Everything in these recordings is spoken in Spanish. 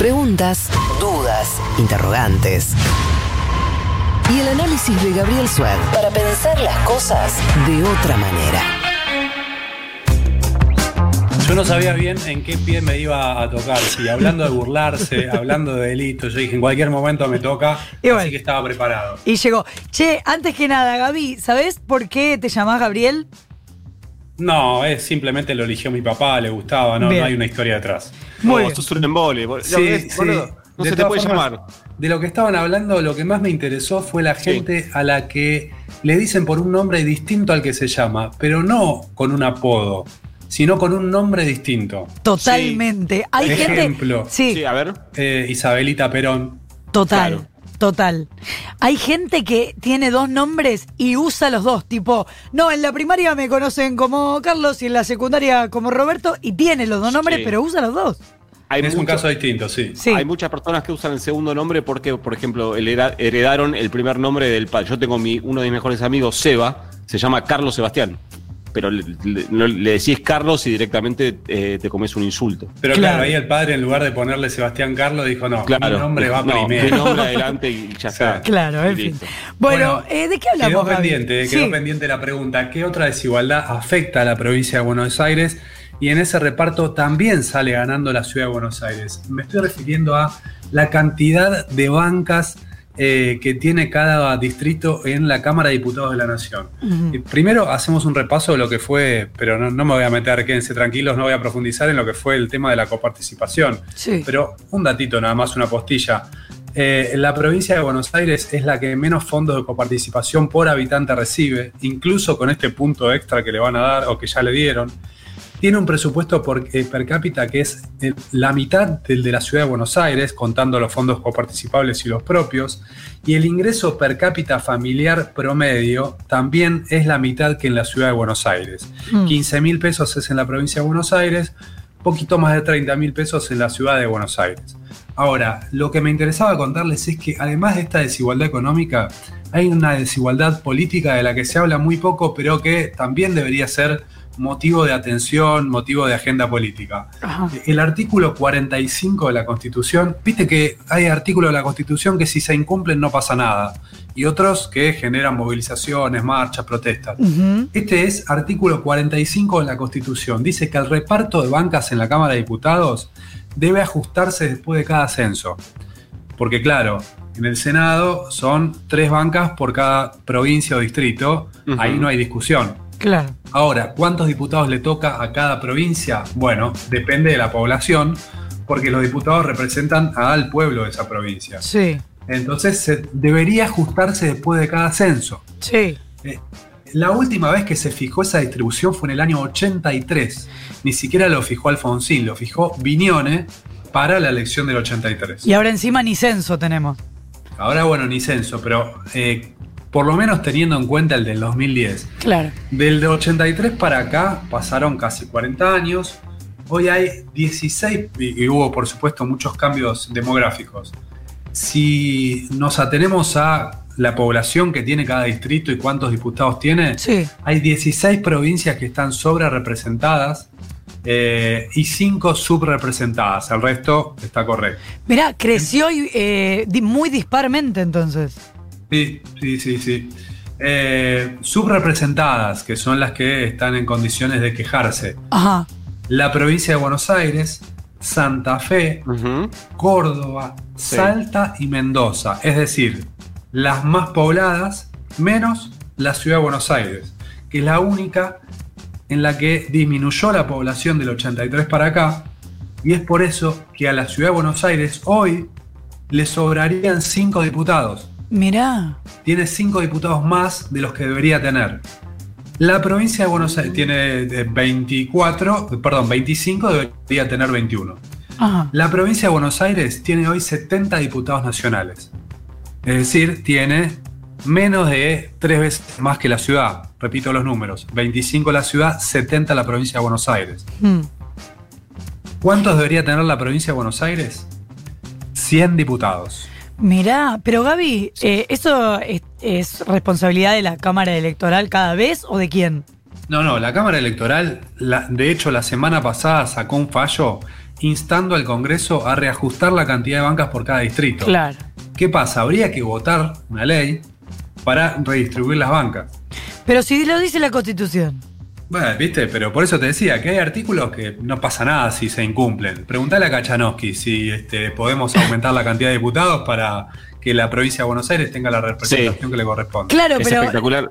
Preguntas, dudas, interrogantes. Y el análisis de Gabriel Sued para pensar las cosas de otra manera. Yo no sabía bien en qué pie me iba a tocar, si hablando de burlarse, hablando de delitos, yo dije en cualquier momento me toca, Y bueno. así que estaba preparado. Y llegó. Che, antes que nada, Gaby, ¿sabés por qué te llamás Gabriel? No, es simplemente lo eligió mi papá, le gustaba, no, no hay una historia detrás. Muy No, bien. sos un embole. bol- Sí, no, sí. No De se te puede formas, llamar. De lo que estaban hablando, lo que más me interesó fue la gente a la que le dicen por un nombre distinto al que se llama, pero no con un apodo, sino con un nombre distinto. Totalmente. Hay Ejemplo. gente. Sí, Sí, a ver. Eh, Isabelita Perón. total. claro. Total. Hay gente que tiene dos nombres y usa los dos. Tipo, no, en la primaria me conocen como Carlos y en la secundaria como Roberto y tiene los dos nombres, Sí. pero usa los dos. Hay, es un caso distinto, sí. Sí. hay muchas personas que usan el segundo nombre porque, por ejemplo, heredaron el primer nombre del padre. Yo tengo mi, uno de mis mejores amigos, Seba, se llama Carlos Sebastián. Pero le, le- no- le decís Carlos y directamente eh, te comes un insulto. Pero Claro. claro. ahí el padre, en lugar de ponerle Sebastián Carlos, dijo: No, Claro. mi nombre va no, primero. Mi nombre adelante y ya está. Claro, en fin. Bueno, eh, ¿de qué hablamos? Quedó pendiente, quedó Sí. pendiente la pregunta: ¿qué otra desigualdad afecta a la provincia de Buenos Aires? Y en ese reparto también sale ganando la ciudad de Buenos Aires. Me estoy refiriendo a la cantidad de bancas eh, que tiene cada distrito en la Cámara de Diputados de la Nación. Primero hacemos un repaso de lo que fue, pero no, no me voy a meter, quédense tranquilos, no voy a profundizar en lo que fue el tema de la coparticipación. Sí. Pero un datito nada más, una postilla. Eh, la provincia de Buenos Aires es la que menos fondos de coparticipación por habitante recibe, incluso con este punto extra que le van a dar o que ya le dieron. Tiene un presupuesto por, eh, per cápita que es eh, la mitad del de la ciudad de Buenos Aires, contando los fondos coparticipables y los propios. Y el ingreso per cápita familiar promedio también es la mitad que en la ciudad de Buenos Aires. Mm. 15 mil pesos es en la provincia de Buenos Aires, poquito más de 30 mil pesos en la ciudad de Buenos Aires. Ahora, lo que me interesaba contarles es que además de esta desigualdad económica, hay una desigualdad política de la que se habla muy poco, pero que también debería ser motivo de atención, motivo de agenda política. Ajá. El artículo 45 de la Constitución, viste que hay artículos de la Constitución que si se incumplen no pasa nada, y otros que generan movilizaciones, marchas, protestas. Este es artículo 45 de la Constitución. Dice que el reparto de bancas en la Cámara de Diputados debe ajustarse después de cada censo. Porque claro, en el Senado son tres bancas por cada provincia o distrito. Ahí no hay discusión. Claro. Ahora, ¿cuántos diputados le toca a cada provincia? Bueno, depende de la población, porque los diputados representan al pueblo de esa provincia. Sí. Entonces, se debería ajustarse después de cada censo. Sí. Eh, La última vez que se fijó esa distribución fue en el año 83. Ni siquiera lo fijó Alfonsín, lo fijó Viñone para la elección del 83. Y ahora encima ni censo tenemos. Ahora, bueno, ni censo, pero eh, por lo menos teniendo en cuenta el del 2010. Claro. Del de 83 para acá pasaron casi 40 años. Hoy hay 16 y, hubo por supuesto muchos cambios demográficos. Si nos atenemos a la población que tiene cada distrito y cuántos diputados tiene, Sí. hay 16 provincias que están sobre representadas eh, y 5 subrepresentadas. El resto está correcto. Mirá, creció eh, muy disparmente entonces. Sí, sí, sí, sí. Eh, subrepresentadas, que son las que están en condiciones de quejarse. Ajá. la provincia de Buenos Aires, Santa Fe. Córdoba, Sí. Salta y Mendoza. Es decir, las más pobladas menos la ciudad de Buenos Aires, que es la única en la que disminuyó la población del 83 para acá. Y es por eso que a la ciudad de Buenos Aires hoy le sobrarían 5 diputados Mirá. tiene 5 diputados más de los que debería tener. La provincia de Buenos Aires tiene eh, 24, perdón, 25, debería tener 21. Ajá. La provincia de Buenos Aires tiene hoy 70 diputados nacionales. Es decir, tiene menos de tres veces más que la ciudad. Repito los números. 25 la ciudad, 70 la provincia de Buenos Aires. Mm. ¿Cuántos debería tener la provincia de Buenos Aires? 100 diputados. Mirá, pero Gaby, eh, ¿eso es, es responsabilidad de la Cámara Electoral cada vez o de quién? No, no, la Cámara Electoral, la- de hecho, la semana pasada sacó un fallo instando al Congreso a reajustar la cantidad de bancas por cada distrito. Claro. ¿Qué pasa? Habría que votar una ley para redistribuir las bancas. Pero si lo dice la Constitución. Bueno, viste, pero por eso te decía que hay artículos que no pasa nada si se incumplen. Preguntale a Kachanowski si este, podemos aumentar la cantidad de diputados para que la provincia de Buenos Aires tenga la representación Sí. que le corresponde. Claro, es pero. espectacular.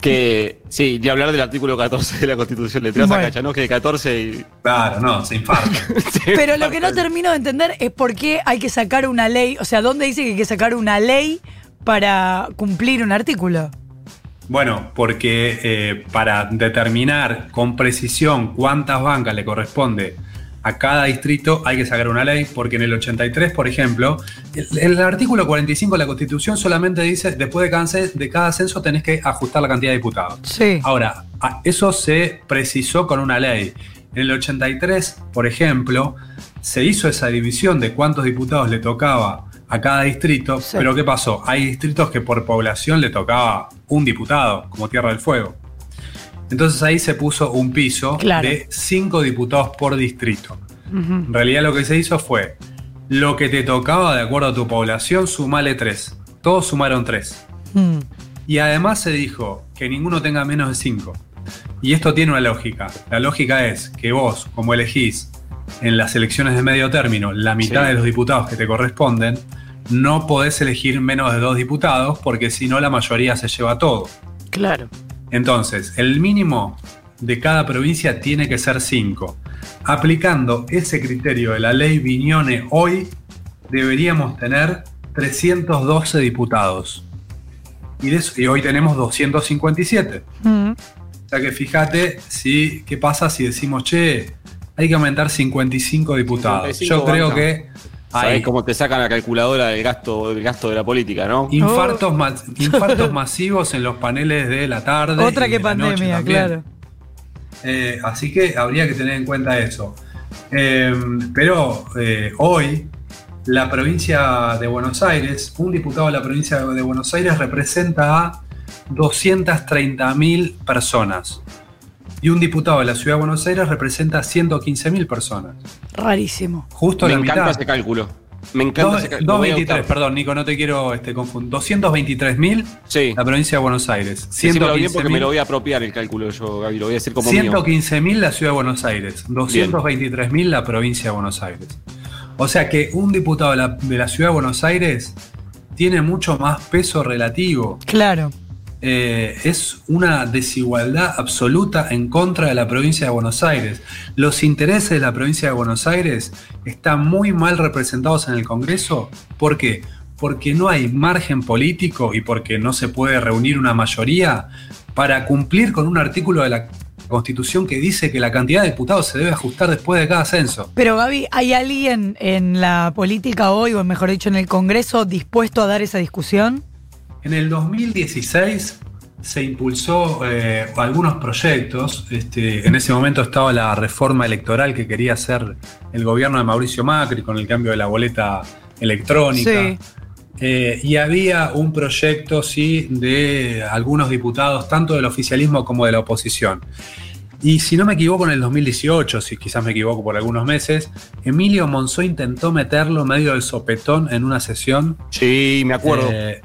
Que, sí, y hablar del artículo 14 de la Constitución. Le tiras Bueno. a Cachanowski de 14 y. Claro, no, se infarta. Pero lo que no termino de entender es por qué hay que sacar una ley. O sea, ¿dónde dice que hay que sacar una ley para cumplir un artículo? Bueno, porque eh, para determinar con precisión cuántas bancas le corresponde a cada distrito hay que sacar una ley, porque en el 83, por ejemplo, el, el artículo 45 de la Constitución solamente dice, después de cada, de cada censo tenés que ajustar la cantidad de diputados. Sí. Ahora, eso se precisó con una ley. En el 83, por ejemplo, se hizo esa división de cuántos diputados le tocaba a cada distrito, Sí. pero ¿qué pasó? Hay distritos que por población le tocaba un diputado, como Tierra del Fuego. Entonces ahí se puso un piso Claro. de cinco diputados por distrito. En realidad lo que se hizo fue, lo que te tocaba de acuerdo a tu población, sumale tres. Todos sumaron tres. Mm. Y además se dijo que ninguno tenga menos de 5. Y esto tiene una lógica. La lógica es que vos, como elegís en las elecciones de medio término la mitad Sí. de los diputados que te corresponden, no podés elegir menos de dos diputados porque si no la mayoría se lleva todo. Claro. Entonces, el mínimo de cada provincia tiene que ser 5. Aplicando ese criterio de la ley Viñone hoy, deberíamos tener 312 diputados. Y, de eso- y hoy tenemos 257. Mm. O sea que fíjate si, qué pasa si decimos, che, hay que aumentar 55 diputados. 55 Yo creo banca. que Sabés hay cómo te sacan la calculadora del gasto, del gasto de la política, ¿no? infartos, ma- infartos masivos en los paneles de la tarde. Otra que pandemia, claro. Eh, así que habría que tener en cuenta eso. Eh, pero eh, hoy, la provincia de Buenos Aires, un diputado de la provincia de Buenos Aires representa a 230.000 personas. Y un diputado de la ciudad de Buenos Aires representa a 115.000 personas. Rarísimo. Justo Me la encanta mitad. ese cálculo. Me encanta Dos- ese cálculo. Lo voy a 223, adoptar. perdón, Nico, no te quiero este, confundir. 223.000 Sí. la provincia de Buenos Aires. Decímelo bien porque me 115.000 lo voy a apropiar el cálculo yo, Gaby. Lo voy a decir como mío. 115.000 la ciudad de Buenos Aires, 223.000 la provincia de Buenos Aires. O sea que un diputado de la, de la ciudad de Buenos Aires tiene mucho más peso relativo. Claro. Eh, es una desigualdad absoluta en contra de la provincia de Buenos Aires. Los intereses de la provincia de Buenos Aires están muy mal representados en el Congreso. ¿Por qué? Porque no hay margen político y porque no se puede reunir una mayoría para cumplir con un artículo de la Constitución que dice que la cantidad de diputados se debe ajustar después de cada censo. Pero Gaby, ¿hay alguien en la política hoy, o mejor dicho, en el Congreso, dispuesto a dar esa discusión? En el 2016 se impulsó eh, algunos proyectos. Este, en ese momento estaba la reforma electoral que quería hacer el gobierno de Mauricio Macri con el cambio de la boleta electrónica. Sí. Eh, y había un proyecto, sí, de algunos diputados, tanto del oficialismo como de la oposición. Y si no me equivoco, en el 2018, si quizás me equivoco por algunos meses, Emilio Monzó intentó meterlo medio del sopetón en una sesión Sí, me acuerdo. eh,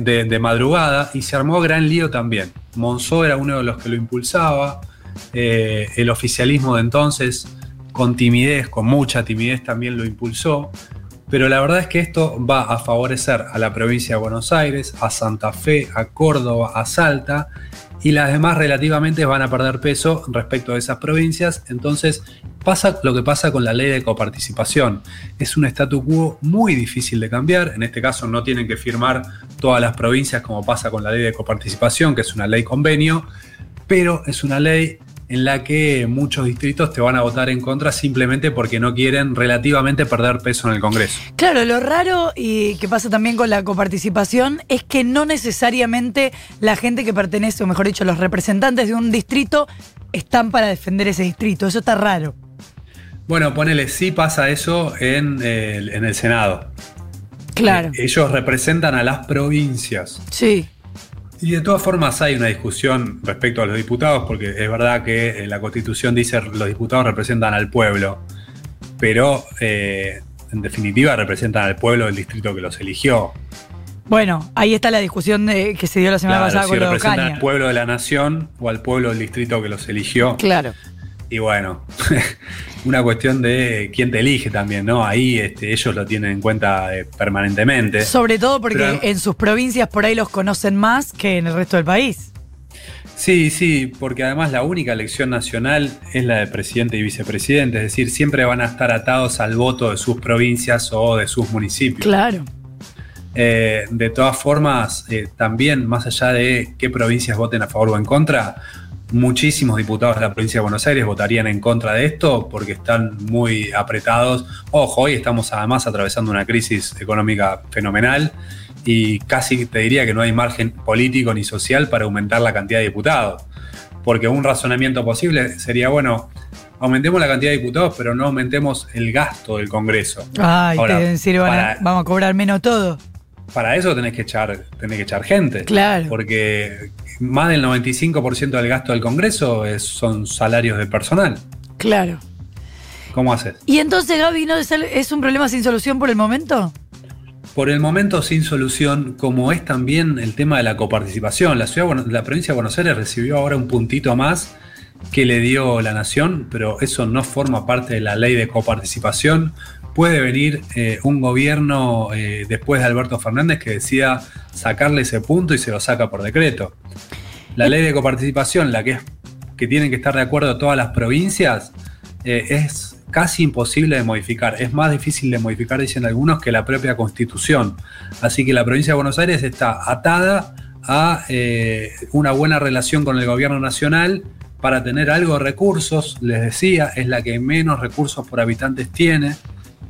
de madrugada y se armó gran lío también. Monzó era uno de los que lo impulsaba, eh, el oficialismo de entonces, con timidez, con mucha timidez también lo impulsó, pero la verdad es que esto va a favorecer a la provincia de Buenos Aires, a Santa Fe, a Córdoba, a Salta, y las demás relativamente van a perder peso respecto a esas provincias, entonces pasa lo que pasa con la ley de coparticipación. Es un statu quo muy difícil de cambiar. En este caso no tienen que firmar todas las provincias como pasa con la ley de coparticipación, que es una ley convenio, pero es una ley en la que muchos distritos te van a votar en contra simplemente porque no quieren relativamente perder peso en el Congreso. Claro, lo raro y que pasa también con la coparticipación es que no necesariamente la gente que pertenece, o mejor dicho, los representantes de un distrito están para defender ese distrito. Eso está raro. Bueno, ponele, sí pasa eso en el, en el Senado. Claro. Eh, Ellos representan a las provincias. Sí. Y de todas formas hay una discusión respecto a los diputados, porque es verdad que eh, la constitución dice los diputados representan al pueblo. pero eh, en definitiva representan al pueblo del distrito que los eligió. Bueno, ahí está la discusión de- que se dio la semana Claro, pasada si con representan al pueblo de la nación o al pueblo del distrito que los eligió. Claro. Y bueno, una cuestión de quién te elige también, ¿no? Ahí este, ellos lo tienen en cuenta eh, permanentemente. Sobre todo porque Pero- en sus provincias por ahí los conocen más que en el resto del país. Sí, sí, porque además la única elección nacional es la de presidente y vicepresidente, es decir, siempre van a estar atados al voto de sus provincias o de sus municipios. Claro. Eh, de todas formas, eh, también más allá de qué provincias voten a favor o en contra, muchísimos diputados de la provincia de Buenos Aires votarían en contra de esto porque están muy apretados. Ojo, hoy estamos además atravesando una crisis económica fenomenal y casi te diría que no hay margen político ni social para aumentar la cantidad de diputados. Porque un razonamiento posible sería, bueno, aumentemos la cantidad de diputados, pero no aumentemos el gasto del Congreso. Ay, Ahora, te decir, van a- para- vamos a cobrar menos todo. para eso tenés que echar, tenés que echar gente. Claro. Porque más del 95% del gasto del Congreso es- son salarios de personal. Claro. ¿Cómo haces? Y entonces, Gaby, ¿no es, un problema sin solución por el momento? Por el momento sin solución, como es también el tema de la coparticipación. La, ciudad, la provincia de Buenos Aires recibió ahora un puntito más que le dio la nación, pero eso no forma parte de la ley de coparticipación. Puede venir eh, un gobierno eh, después de Alberto Fernández que decida sacarle ese punto y se lo saca por decreto. La ley de coparticipación, la que es que tienen que estar de acuerdo todas las provincias, eh, es casi imposible de modificar. Es más difícil de modificar, dicen algunos, que la propia constitución. Así que la provincia de Buenos Aires está atada a una buena relación con el gobierno nacional para tener algo de recursos. Les decía, es la que menos recursos por habitantes tiene.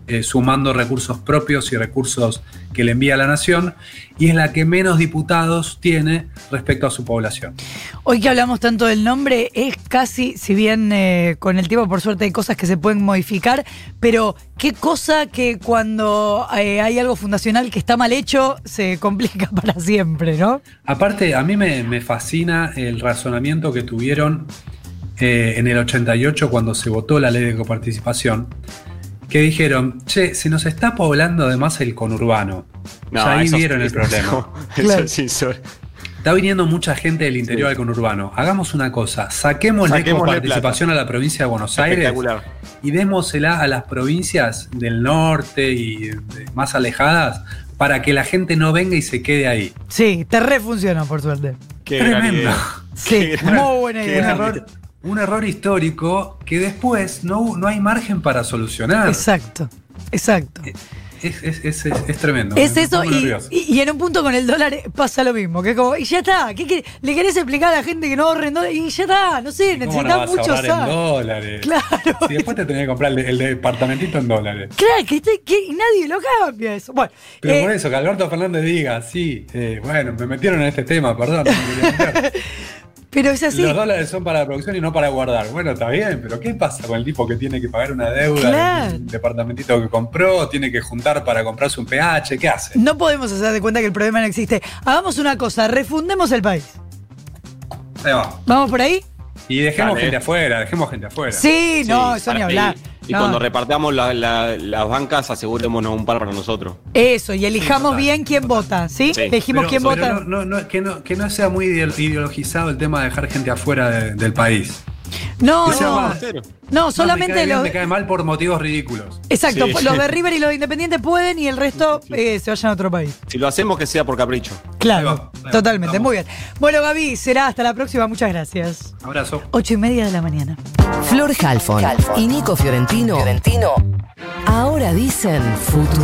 Eh, sumando recursos propios y recursos que le envía la nación, y es la que menos diputados tiene respecto a su población. Hoy que hablamos tanto del nombre, es casi, si bien eh, con el tiempo por suerte hay cosas que se pueden modificar, pero qué cosa que cuando eh, hay algo fundacional que está mal hecho, se complica para siempre, ¿no? Aparte, a mí me, me fascina el razonamiento que tuvieron eh, en el 88 cuando se votó la ley de coparticipación, que dijeron, che, se nos está poblando además el conurbano. No, ya ahí eso- vieron el problema. Eso Claro. es insólito. Está viniendo mucha gente del interior al conurbano. Hagamos una cosa, saquémosle Saquémosle coparticipación a la provincia de Buenos Aires y démosela a las provincias del norte y más alejadas para que la gente no venga y se quede ahí. Sí, te refunciona por suerte. Qué gran Tremendo. idea. Sí, Qué gran- muy buena idea. Un error histórico que después no, no hay margen para solucionar. Exacto, exacto. Es, es- es- es- es tremendo. Es eso y, y- en un punto con el dólar pasa lo mismo, que es como, y ya está, ¿qué, qué- le querés explicar a la gente que no ahorren dólares? Y ya está, no sé, ¿Cómo no necesitas a mucho en dólares? Claro. Si después te tenés que comprar el, el departamentito en dólares. Claro, que, este- que nadie lo cambia eso. Bueno, Pero eh, por eso, que Alberto Fernández diga, sí, eh, bueno, me metieron en este tema, perdón. no me. pero es así. Los dólares son para la producción y no para guardar. Bueno, está bien, pero ¿qué pasa con el tipo que tiene que pagar una deuda Claro. de un departamentito que compró, tiene que juntar para comprarse un PH? ¿Qué hace? No podemos hacer de cuenta que el problema no existe. Hagamos una cosa, refundemos el país. Ahí va. ¿Vamos por ahí? Y dejemos Dale. gente afuera, dejemos gente afuera. Sí, no, eso ni para- hablar. Y, y No. cuando repartamos la- la- las bancas, asegurémonos un par para nosotros. Eso, y elijamos total, bien quién vota, ¿sí? Sí. Elegimos Pero- quién pero vota. no- no- no- que, no, que no sea muy ideolo- ideologizado el tema de dejar gente afuera de- del país. No, que sea no, no, No, solamente me cae, bien, los. me cae mal por motivos ridículos. Exacto, Sí. los de River y los de Independiente pueden y el resto eh, se vayan a otro país. Si lo hacemos, que sea por capricho. Claro, Ahí va, ahí va, totalmente, vamos. muy bien. Bueno, Gaby, será hasta la próxima, muchas gracias. Abrazo. Ocho y media de la mañana. Flor Halfon y Nico Fiorentino. Fiorentino. Ahora dicen futuro.